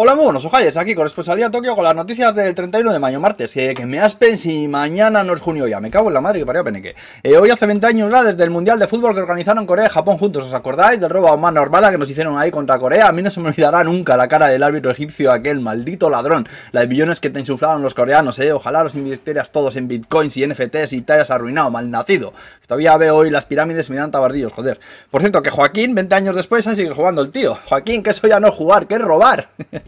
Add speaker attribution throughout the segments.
Speaker 1: Hola, muy buenos ojalles, aquí corresponsalía Tokio con las noticias del 31 de mayo, martes, que, que me aspen si mañana no es junio ya, me cago en la madre que parió peneque. Eh, hoy hace 20 años ya desde el Mundial de Fútbol que organizaron Corea y Japón juntos, ¿os acordáis del robo a mano armada que nos hicieron ahí contra Corea? A mí no se me olvidará nunca la cara del árbitro egipcio, aquel maldito ladrón, la de millones que te insuflaron los coreanos, eh, ojalá los invirtieras todos en bitcoins y NFTs y te hayas arruinado, malnacido. Todavía veo hoy las pirámides me dan tabardillos, joder. Por cierto, que Joaquín, 20 años después, sigue jugando el tío. Joaquín, que eso ya no jugar, que es robar.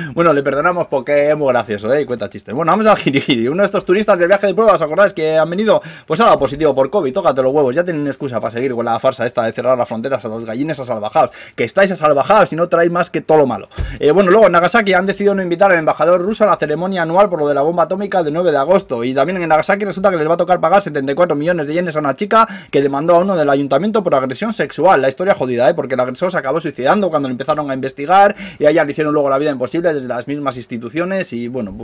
Speaker 1: Bueno, le perdonamos porque es muy gracioso, ¿eh? Y cuenta chistes. Bueno, vamos al girigiri. Uno de estos turistas de viaje de prueba, ¿os acordáis que han venido? Pues dado positivo por COVID, tócate los huevos. Ya tienen excusa para seguir con la farsa esta de cerrar las fronteras a los gallines a salvajados. Que estáis a salvajados y no traéis más que todo lo malo. Eh, bueno, luego en Nagasaki han decidido no invitar al embajador ruso a la ceremonia anual por lo de la bomba atómica del 9 de agosto. Y también en Nagasaki resulta que les va a tocar pagar 74 millones de yenes a una chica que demandó a uno del ayuntamiento por agresión sexual. La historia jodida, ¿eh? Porque el agresor se acabó suicidando cuando le empezaron a investigar y a ella le hicieron luego la vida imposible desde las mismas instituciones y bueno.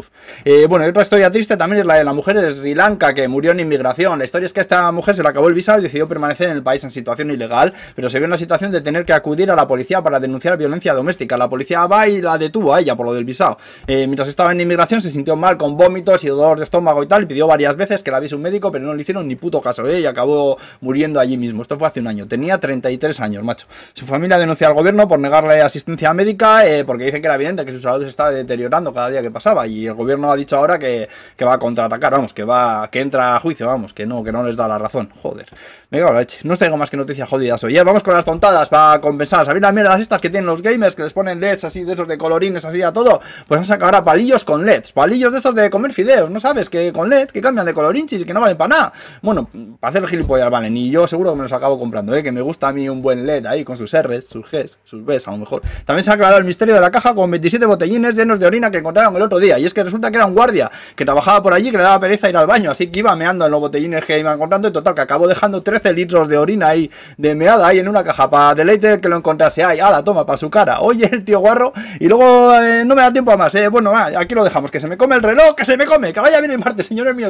Speaker 1: Eh, bueno, otra historia triste también es la de la mujer de Sri Lanka que murió en inmigración. La historia es que esta mujer se le acabó el visado y decidió permanecer en el país en situación ilegal, pero se vio en la situación de tener que acudir a la policía para denunciar violencia doméstica. La policía va y la detuvo a ella por lo del visado. Eh, mientras estaba en inmigración se sintió mal con vómitos y dolor de estómago y tal, y pidió varias veces que la viese un médico, pero no le hicieron ni puto caso, ¿eh? y acabó muriendo allí mismo. Esto fue hace un año. Tenía 33 años, macho. Su familia denunció al gobierno por negarle asistencia médica eh, porque dice que era evidente que su salud se estaba deteriorando cada día que pasaba y el gobierno ha dicho ahora que, que, va a contraatacar, vamos, que va que entra a juicio, vamos, que no, que no les da la razón. Joder. Me cago. No os tengo más que noticias jodidas hoy. Ya vamos con las tontadas para compensar. ¿Sabéis las mierdas estas que tienen los gamers que les ponen LEDs así de esos de colorines así a todo? Pues han sacado ahora palillos con LEDs, palillos de esos de comer fideos, ¿no sabes? Que con LED que cambian de colorinchis y que no valen para nada. Bueno, para hacer el gilipollas valen y yo seguro que me los acabo comprando, ¿eh? Que me gusta a mí un buen LED ahí con sus R's, sus G's, sus B's a lo mejor. También se ha aclarado el misterio de la caja con 27 botellines llenos de orina que encontraron el otro día. Y es que resulta que era un guardia que trabajaba por allí que le daba pereza ir al baño. Así que iba meando en los botellines que iba encontrando. Y total, que acabó dejando 13 litros de orina ahí, de meada ahí en una caja. Para deleite que lo encontrase ahí. la toma, para su cara. Oye, el tío guarro. Y luego eh, no me da tiempo a más. Eh. Bueno, aquí lo dejamos. Que se me come el reloj, que se me come. Que vaya bien el martes, señores míos.